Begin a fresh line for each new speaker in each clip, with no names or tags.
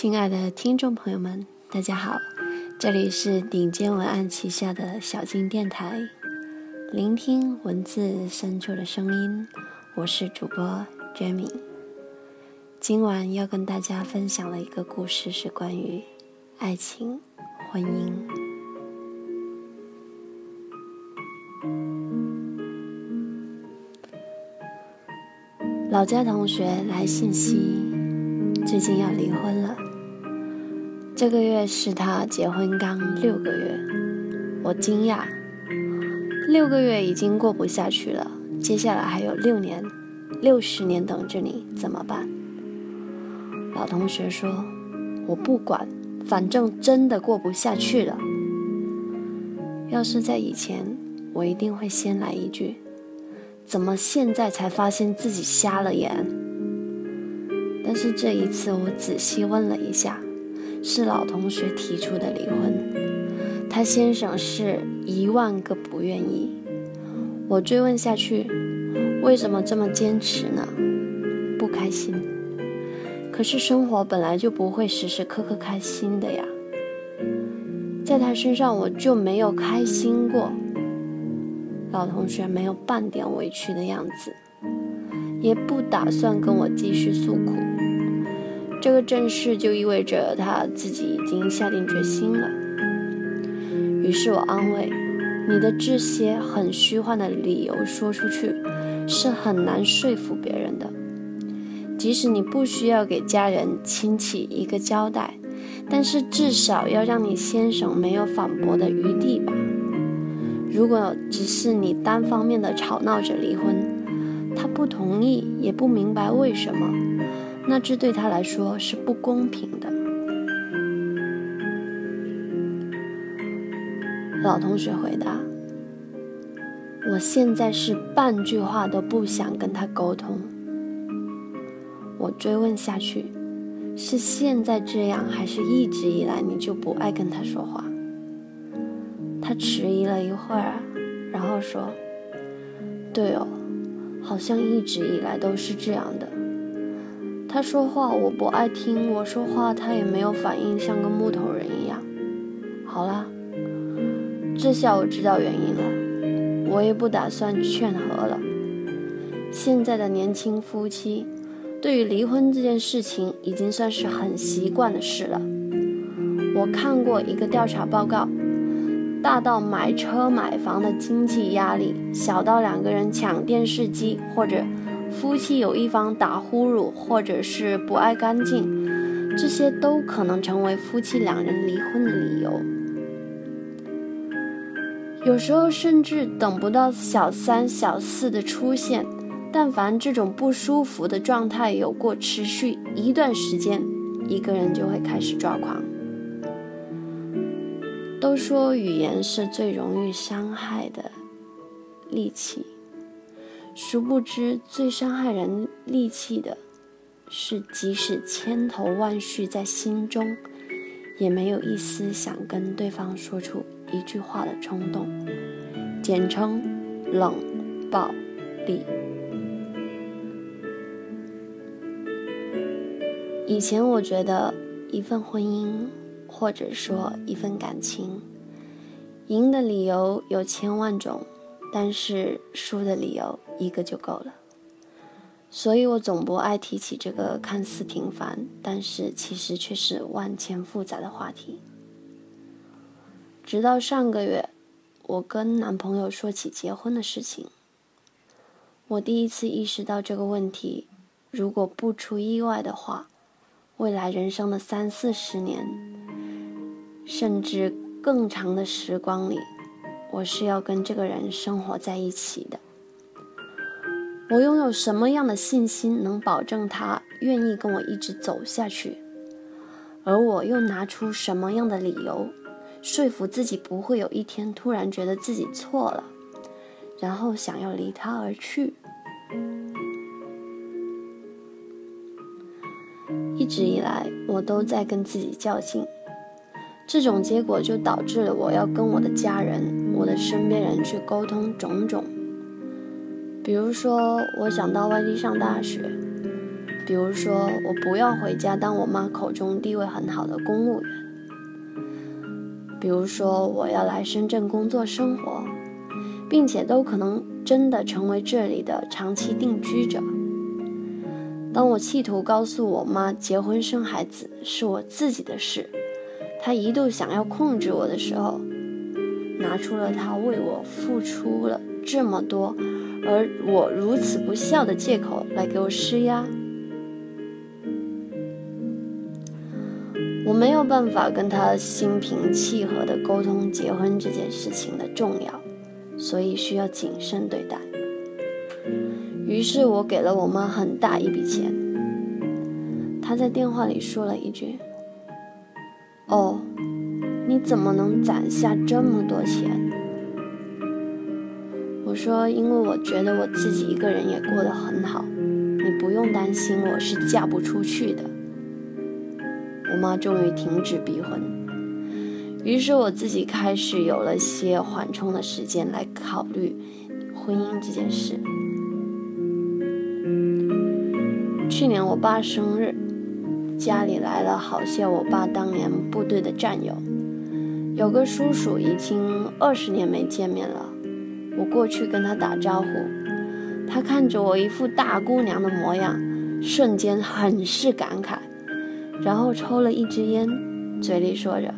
亲爱的听众朋友们，大家好，这里是顶尖文案旗下的小金电台，聆听文字深处的声音，我是主播 Jamie。今晚要跟大家分享的一个故事是关于爱情、婚姻。老家同学来信息。最近要离婚了，这个月是他结婚刚六个月，我惊讶，六个月已经过不下去了，接下来还有六年、六十年等着你，怎么办？老同学说：“我不管，反正真的过不下去了。要是在以前，我一定会先来一句：怎么现在才发现自己瞎了眼？”但是这一次，我仔细问了一下，是老同学提出的离婚。他先生是一万个不愿意。我追问下去，为什么这么坚持呢？不开心。可是生活本来就不会时时刻刻开心的呀。在他身上我就没有开心过。老同学没有半点委屈的样子，也不打算跟我继续诉苦。这个正事就意味着他自己已经下定决心了。于是我安慰：“你的这些很虚幻的理由说出去，是很难说服别人的。即使你不需要给家人亲戚一个交代，但是至少要让你先生没有反驳的余地吧。如果只是你单方面的吵闹着离婚，他不同意，也不明白为什么。”那这对他来说是不公平的。老同学回答：“我现在是半句话都不想跟他沟通。”我追问下去：“是现在这样，还是一直以来你就不爱跟他说话？”他迟疑了一会儿，然后说：“对哦，好像一直以来都是这样的。”他说话我不爱听，我说话他也没有反应，像个木头人一样。好了，这下我知道原因了，我也不打算劝和了。现在的年轻夫妻，对于离婚这件事情已经算是很习惯的事了。我看过一个调查报告，大到买车买房的经济压力，小到两个人抢电视机或者。夫妻有一方打呼噜，或者是不爱干净，这些都可能成为夫妻两人离婚的理由。有时候甚至等不到小三、小四的出现，但凡这种不舒服的状态有过持续一段时间，一个人就会开始抓狂。都说语言是最容易伤害的利器。殊不知，最伤害人力气的，是即使千头万绪在心中，也没有一丝想跟对方说出一句话的冲动，简称冷暴力。以前我觉得，一份婚姻，或者说一份感情，赢的理由有千万种。但是输的理由一个就够了，所以我总不爱提起这个看似平凡，但是其实却是万千复杂的话题。直到上个月，我跟男朋友说起结婚的事情，我第一次意识到这个问题，如果不出意外的话，未来人生的三四十年，甚至更长的时光里。我是要跟这个人生活在一起的。我拥有什么样的信心能保证他愿意跟我一直走下去？而我又拿出什么样的理由说服自己不会有一天突然觉得自己错了，然后想要离他而去？一直以来，我都在跟自己较劲。这种结果就导致了我要跟我的家人、我的身边人去沟通种种，比如说我想到外地上大学，比如说，我不要回家当我妈口中地位很好的公务员；比如说，我要来深圳工作生活，并且都可能真的成为这里的长期定居者。当我企图告诉我妈结婚生孩子是我自己的事，她一度想要控制我的时候，拿出了他为我付出了这么多，而我如此不孝的借口来给我施压。我没有办法跟他心平气和地沟通结婚这件事情的重要，所以需要谨慎对待。于是我给了我妈很大一笔钱。她在电话里说了一句：“哦，你怎么能攒下这么多钱？”我说：“因为我觉得我自己一个人也过得很好，你不用担心我是嫁不出去的。”我妈终于停止逼婚，于是我自己开始有了些缓冲的时间来考虑婚姻这件事。去年我爸生日，家里来了好些我爸当年部队的战友，有个叔叔已经二十年没见面了。我过去跟他打招呼，他看着我一副大姑娘的模样，瞬间很是感慨，然后抽了一支烟，嘴里说着：“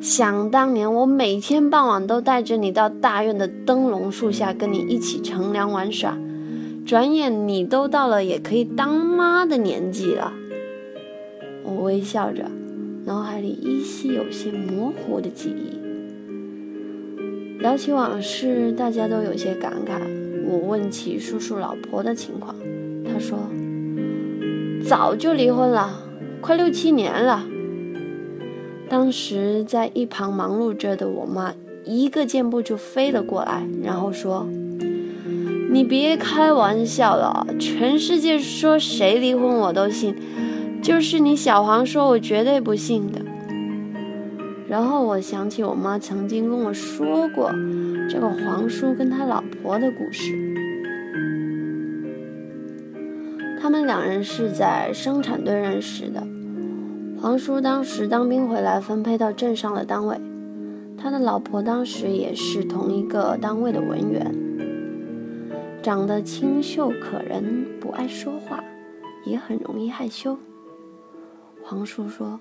想当年我每天傍晚都带着你到大院的灯笼树下跟你一起乘凉玩耍。”转眼你都到了也可以当妈的年纪了，我微笑着，脑海里依稀有些模糊的记忆。聊起往事，大家都有些感慨。我问起叔叔老婆的情况，他说早就离婚了，快六七年了。当时在一旁忙碌着的我妈，一个箭步就飞了过来，然后说。你别开玩笑了，全世界说谁离婚我都信，就是你小黄说，我绝对不信的。然后我想起我妈曾经跟我说过这个黄叔跟他老婆的故事，他们两人是在生产队认识的，黄叔当时当兵回来分配到镇上的单位，他的老婆当时也是同一个单位的文员。长得清秀可人，不爱说话，也很容易害羞。黄叔说：“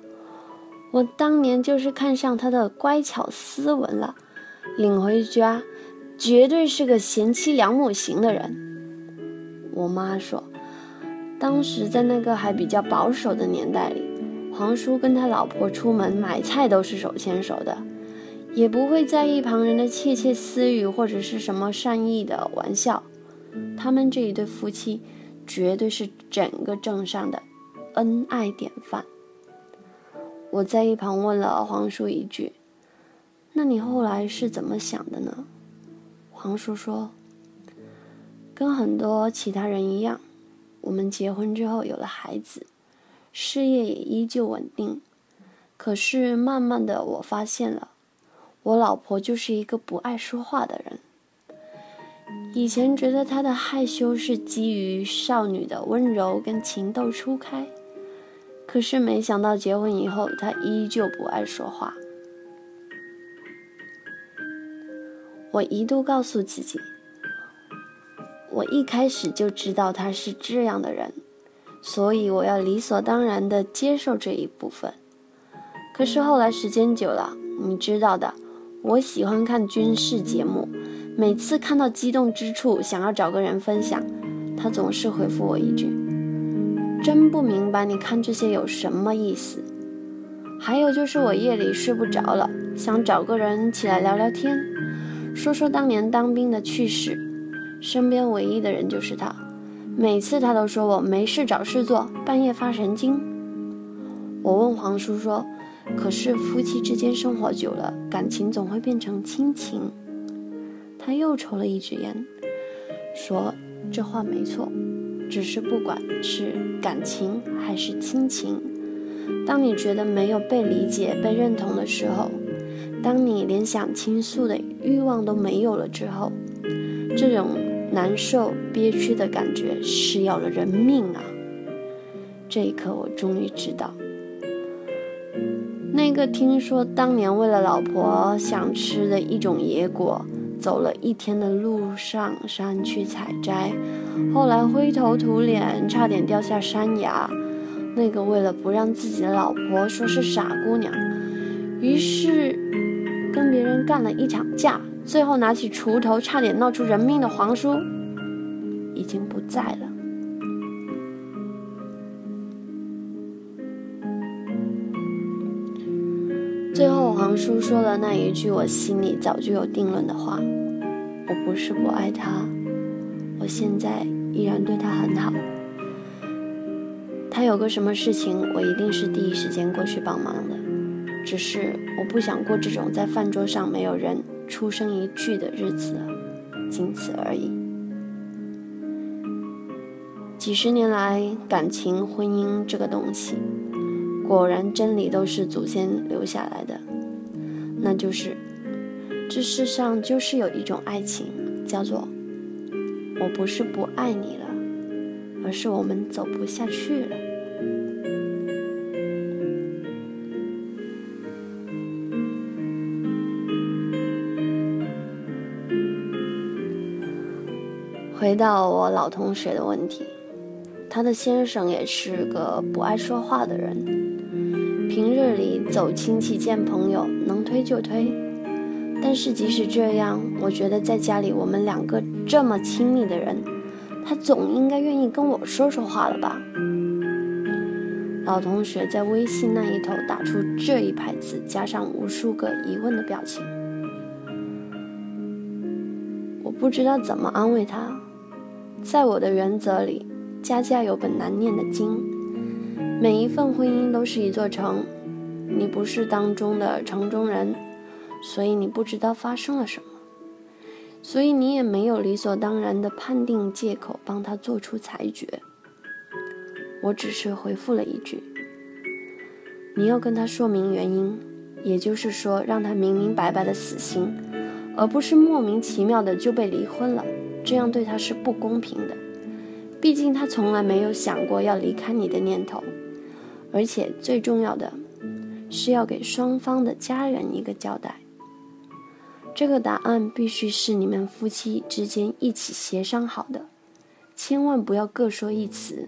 我当年就是看上他的乖巧斯文了，领回家，绝对是个贤妻良母型的人。”我妈说：“当时在那个还比较保守的年代里，黄叔跟他老婆出门买菜都是手牵手的，也不会在意旁人的窃窃私语或者是什么善意的玩笑。”他们这一对夫妻，绝对是整个镇上的恩爱典范。我在一旁问了黄叔一句：“那你后来是怎么想的呢？”黄叔说：“跟很多其他人一样，我们结婚之后有了孩子，事业也依旧稳定。可是慢慢的，我发现了，我老婆就是一个不爱说话的人。”以前觉得她的害羞是基于少女的温柔跟情窦初开，可是没想到结婚以后，他依旧不爱说话。我一度告诉自己，我一开始就知道他是这样的人，所以我要理所当然的接受这一部分。可是后来时间久了，你知道的，我喜欢看军事节目。每次看到激动之处，想要找个人分享，他总是回复我一句：“真不明白你看这些有什么意思。”还有就是我夜里睡不着了，想找个人起来聊聊天，说说当年当兵的趣事。身边唯一的人就是他，每次他都说我没事找事做，半夜发神经。我问黄叔说：“可是夫妻之间生活久了，感情总会变成亲情。”他又抽了一支烟，说：“这话没错，只是不管是感情还是亲情，当你觉得没有被理解、被认同的时候，当你连想倾诉的欲望都没有了之后，这种难受、憋屈的感觉是要了人命啊！这一刻，我终于知道，那个听说当年为了老婆想吃的一种野果，走了一天的路上山去采摘，后来灰头土脸，差点掉下山崖；那个为了不让自己的老婆说是傻姑娘，于是跟别人干了一场架，最后拿起锄头差点闹出人命的皇叔，已经不在了。最后，皇叔说了那一句我心里早就有定论的话：“我不是不爱他，我现在依然对他很好。他有个什么事情，我一定是第一时间过去帮忙的。只是我不想过这种在饭桌上没有人出声一句的日子，仅此而已。几十年来，感情、婚姻这个东西。”果然，真理都是祖先留下来的，那就是这世上就是有一种爱情，叫做“我不是不爱你了，而是我们走不下去了。”回到我老同学的问题，他的先生也是个不爱说话的人。平日里走亲戚见朋友，能推就推。但是即使这样，我觉得在家里我们两个这么亲密的人，他总应该愿意跟我说说话了吧？老同学在微信那一头打出这一排字，加上无数个疑问的表情。我不知道怎么安慰他。在我的原则里，家家有本难念的经。每一份婚姻都是一座城，你不是当中的城中人，所以你不知道发生了什么，所以你也没有理所当然的判定借口帮他做出裁决。我只是回复了一句：“你要跟他说明原因，也就是说让他明明白白的死心，而不是莫名其妙的就被离婚了，这样对他是不公平的。毕竟他从来没有想过要离开你的念头。”而且最重要的是要给双方的家人一个交代。这个答案必须是你们夫妻之间一起协商好的，千万不要各说一词，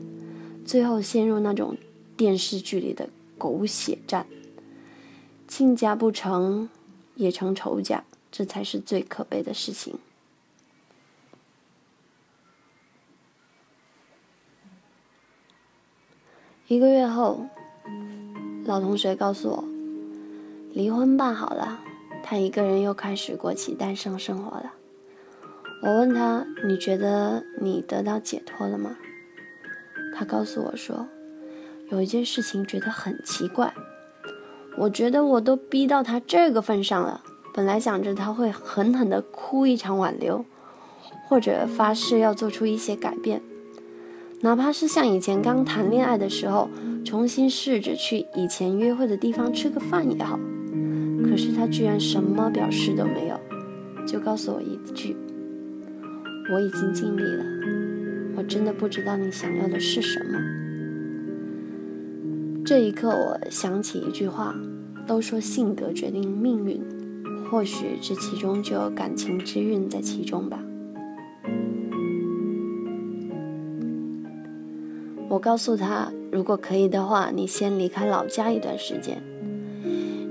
最后陷入那种电视剧里的狗血战，亲家不成也成仇家，这才是最可悲的事情。一个月后，老同学告诉我，离婚办好了，他一个人又开始过起单身生活了。我问他：“你觉得你得到解脱了吗？”他告诉我说：“有一件事情觉得很奇怪，我觉得我都逼到他这个份上了，本来想着他会狠狠地哭一场挽留，或者发誓要做出一些改变。”哪怕是像以前刚谈恋爱的时候，重新试着去以前约会的地方吃个饭也好。可是他居然什么表示都没有，就告诉我一句：“我已经尽力了，我真的不知道你想要的是什么。”这一刻，我想起一句话：“都说性格决定命运，或许这其中就有感情之运在其中吧。”告诉他，如果可以的话，你先离开老家一段时间，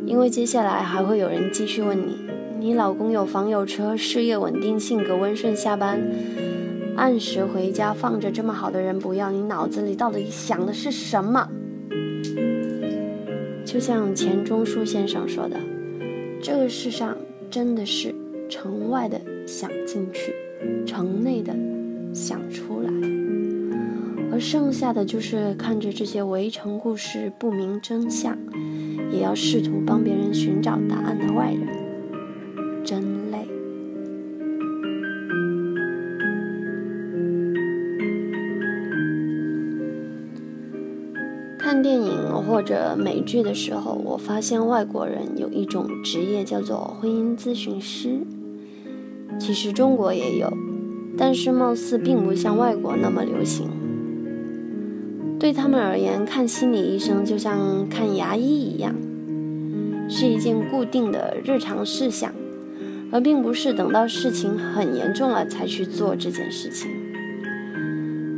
因为接下来还会有人继续问你：你老公有房有车，事业稳定，性格温顺，下班按时回家，放着这么好的人不要，你脑子里到底想的是什么？就像钱钟书先生说的，这个世上真的是城外的想进去，城内的想出来。而剩下的就是看着这些围城故事不明真相，也要试图帮别人寻找答案的外人，真累。看电影或者美剧的时候，我发现外国人有一种职业叫做婚姻咨询师，其实中国也有，但是貌似并不像外国那么流行。对他们而言，看心理医生就像看牙医一样，是一件固定的日常事项，而并不是等到事情很严重了才去做这件事情。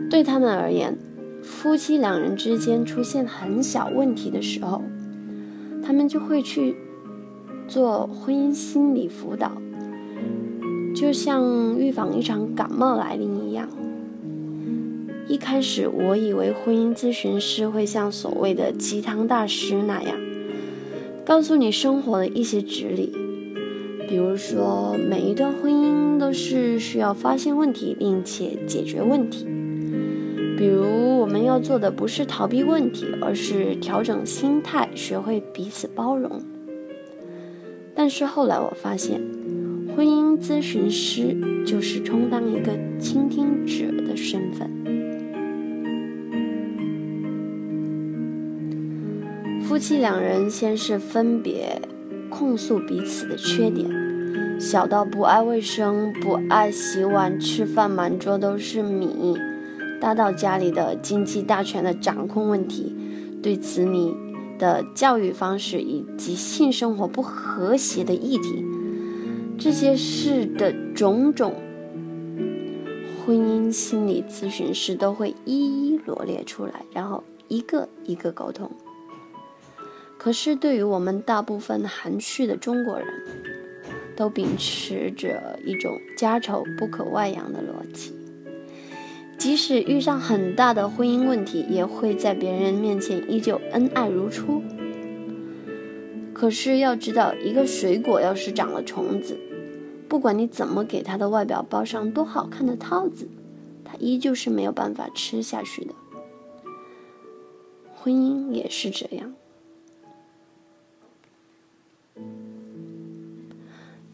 对他们而言，夫妻两人之间出现很小问题的时候，他们就会去做婚姻心理辅导，就像预防一场感冒来临一样。一开始我以为婚姻咨询师会像所谓的鸡汤大师那样，告诉你生活的一些哲理，比如说每一段婚姻都是需要发现问题并且解决问题，比如我们要做的不是逃避问题，而是调整心态，学会彼此包容。但是后来我发现，婚姻咨询师就是充当一个倾听者的身份。夫妻两人先是分别控诉彼此的缺点，小到不爱卫生、不爱洗碗、吃饭满桌都是米；大到家里的经济大权的掌控问题，对子女的教育方式以及性生活不和谐的议题，这些事的种种，婚姻心理咨询师都会一一罗列出来，然后一个一个沟通。可是，对于我们大部分含蓄的中国人，都秉持着一种家丑不可外扬的逻辑，即使遇上很大的婚姻问题，也会在别人面前依旧恩爱如初。可是要知道，一个水果要是长了虫子，不管你怎么给它的外表包上多好看的套子，它依旧是没有办法吃下去的。婚姻也是这样。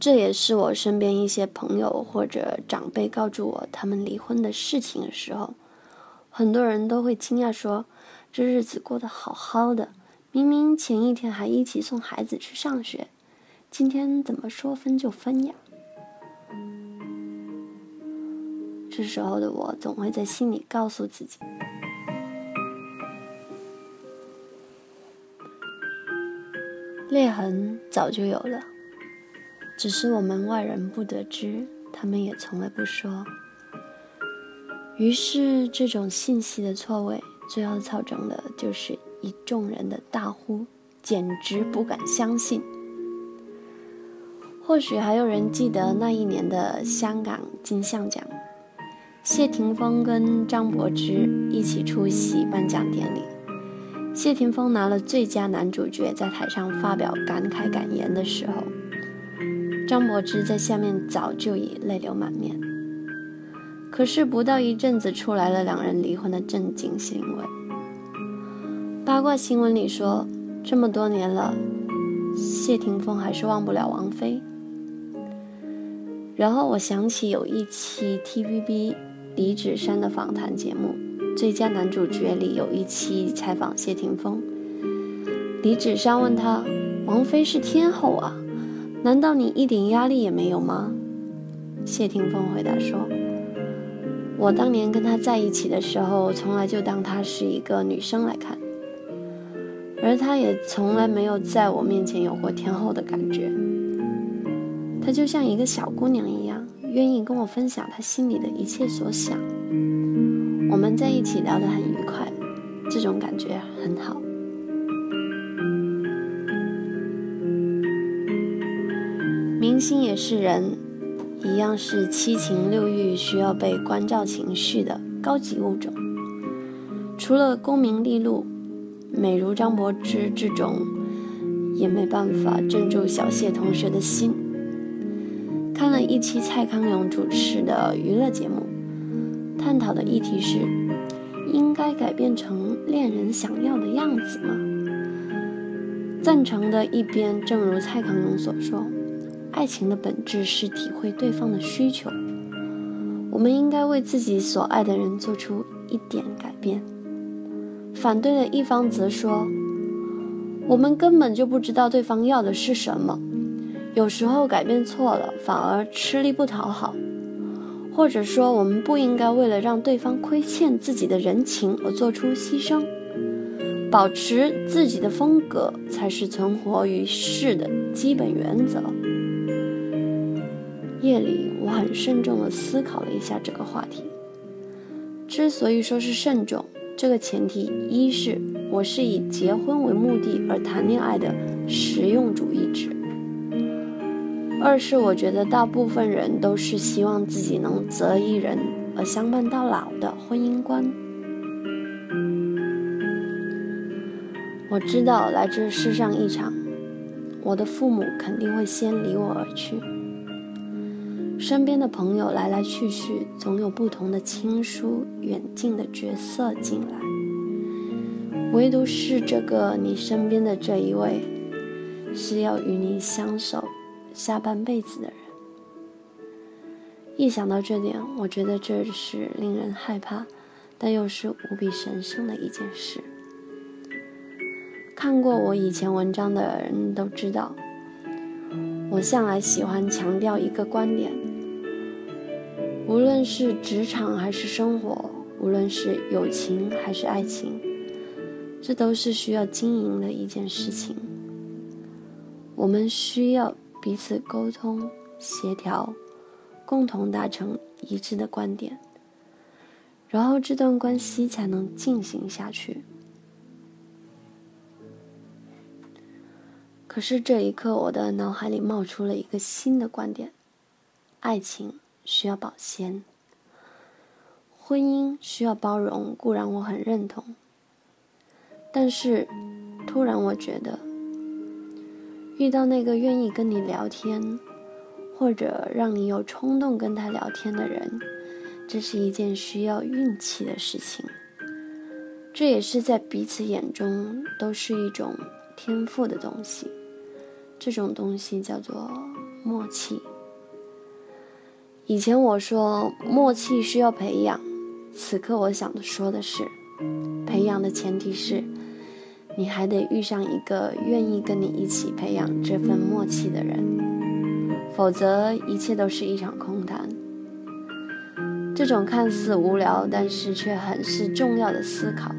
这也是我身边一些朋友或者长辈告诉我他们离婚的事情的时候，很多人都会惊讶说：“这日子过得好好的，明明前一天还一起送孩子去上学，今天怎么说分就分呀？”这时候的我总会在心里告诉自己：“裂痕早就有了。”只是我们外人不得知，他们也从来不说。于是，这种信息的错位，最后造成的就是一众人的大呼：“简直不敢相信！”或许还有人记得那一年的香港金像奖，谢霆锋跟张柏芝一起出席颁奖典礼。谢霆锋拿了最佳男主角，在台上发表感慨感言的时候。张柏芝在下面早就已泪流满面，可是不到一阵子，出来了两人离婚的震惊新闻。八卦新闻里说，这么多年了，谢霆锋还是忘不了王菲。然后我想起有一期 TVB 李芷珊的访谈节目《最佳男主角》里有一期采访谢霆锋，李芷珊问他：“王菲是天后啊。”难道你一点压力也没有吗？谢霆锋回答说：“我当年跟她在一起的时候，从来就当她是一个女生来看，而她也从来没有在我面前有过天后的感觉。她就像一个小姑娘一样，愿意跟我分享她心里的一切所想。我们在一起聊得很愉快，这种感觉很好。”明星也是人，一样是七情六欲需要被关照情绪的高级物种。除了功名利禄，美如张柏芝这种，也没办法镇住小谢同学的心。看了一期蔡康永主持的娱乐节目，探讨的议题是：应该改变成恋人想要的样子吗？赞成的一边，正如蔡康永所说。爱情的本质是体会对方的需求，我们应该为自己所爱的人做出一点改变。反对的一方则说，我们根本就不知道对方要的是什么，有时候改变错了，反而吃力不讨好，或者说，我们不应该为了让对方亏欠自己的人情而做出牺牲。保持自己的风格才是存活于世的基本原则。夜里，我很慎重地思考了一下这个话题。之所以说是慎重，这个前提一是我是以结婚为目的而谈恋爱的实用主义者；二是我觉得大部分人都是希望自己能择一人而相伴到老的婚姻观。我知道来这世上一场，我的父母肯定会先离我而去。身边的朋友来来去去，总有不同的亲疏远近的角色进来，唯独是这个你身边的这一位，是要与你相守下半辈子的人。一想到这点，我觉得这是令人害怕，但又是无比神圣的一件事。看过我以前文章的人都知道，我向来喜欢强调一个观点：无论是职场还是生活，无论是友情还是爱情，这都是需要经营的一件事情。我们需要彼此沟通、协调，共同达成一致的观点，然后这段关系才能进行下去。可是这一刻，我的脑海里冒出了一个新的观点：爱情需要保鲜，婚姻需要包容。固然我很认同，但是突然我觉得，遇到那个愿意跟你聊天，或者让你有冲动跟他聊天的人，这是一件需要运气的事情。这也是在彼此眼中都是一种天赋的东西。这种东西叫做默契。以前我说默契需要培养，此刻我想说的是，培养的前提是，你还得遇上一个愿意跟你一起培养这份默契的人，否则一切都是一场空谈。这种看似无聊，但是却很是重要的思考，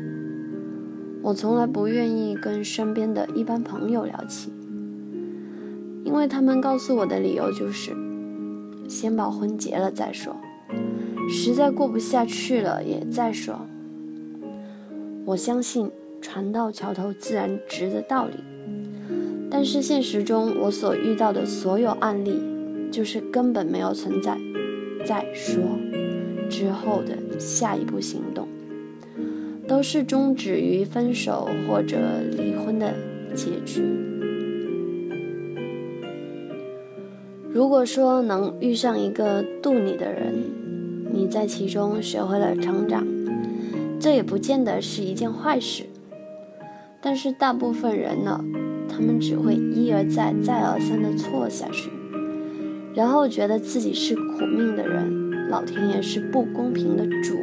我从来不愿意跟身边的一般朋友聊起。因为他们告诉我的理由就是，先把婚结了再说，实在过不下去了也再说。我相信船到桥头自然直的道理，但是现实中我所遇到的所有案例，就是根本没有存在再说之后的下一步行动，都是终止于分手或者离婚的结局。如果说能遇上一个渡你的人，你在其中学会了成长，这也不见得是一件坏事。但是大部分人呢，他们只会一而再、再而三的错下去，然后觉得自己是苦命的人，老天爷是不公平的主。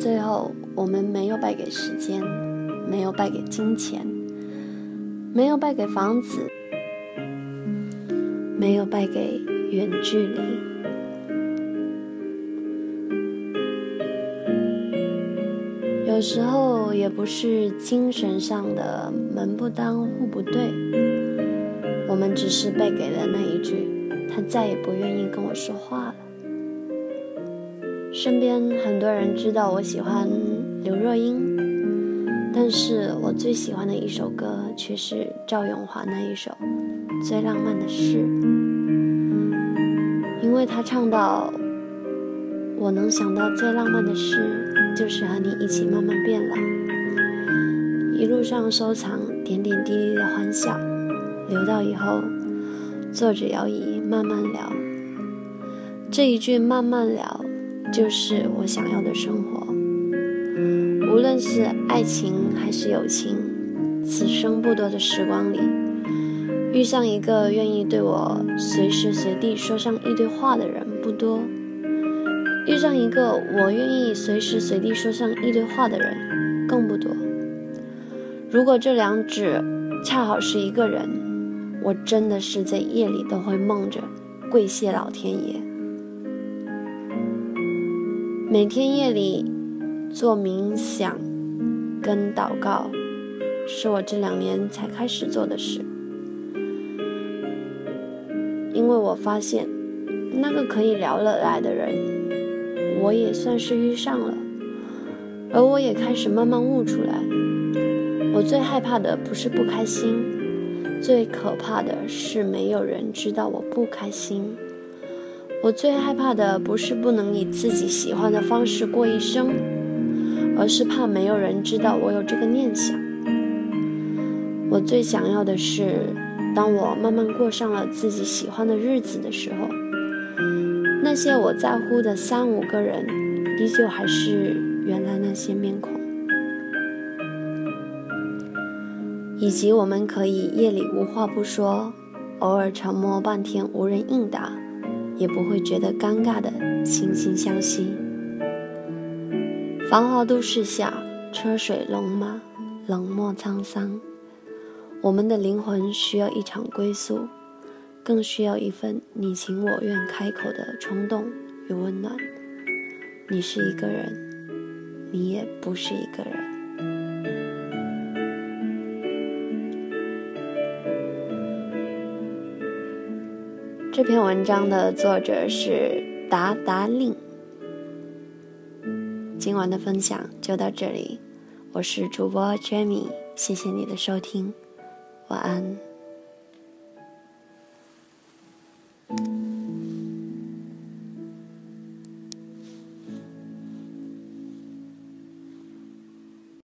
最后，我们没有败给时间，没有败给金钱，没有败给房子。没有败给远距离。有时候也不是精神上的门不当户不对，我们只是败给了那一句，他再也不愿意跟我说话了。身边很多人知道我喜欢刘若英，但是我最喜欢的一首歌却是赵咏华那一首。最浪漫的事，因为他唱到：“我能想到最浪漫的事，就是和你一起慢慢变老，一路上收藏点点滴滴的欢笑，留到以后坐着摇椅慢慢聊。”这一句“慢慢聊”，就是我想要的生活。无论是爱情还是友情，此生不多的时光里。遇上一个愿意对我随时随地说上一堆话的人不多，遇上一个我愿意随时随地说上一堆话的人更不多。如果这两者恰好是一个人，我真的是在夜里都会梦着跪谢老天爷。每天夜里做冥想跟祷告，是我这两年才开始做的事。因为我发现，那个可以聊得来的人，我也算是遇上了。而我也开始慢慢悟出来，我最害怕的不是不开心，最可怕的是没有人知道我不开心。我最害怕的不是不能以自己喜欢的方式过一生，而是怕没有人知道我有这个念想。我最想要的是，当我慢慢过上了自己喜欢的日子的时候，那些我在乎的三五个人，依旧还是原来那些面孔，以及我们可以夜里无话不说，偶尔沉默半天无人应答。也不会觉得尴尬的惺惺相惜。繁华都市下，车水龙马，冷漠沧桑。我们的灵魂需要一场归宿，更需要一份你情我愿开口的冲动与温暖。你是一个人，你也不是一个人。这篇文章的作者是达达令。今晚的分享就到这里，我是主播 Jamie，谢谢你的收听，晚安。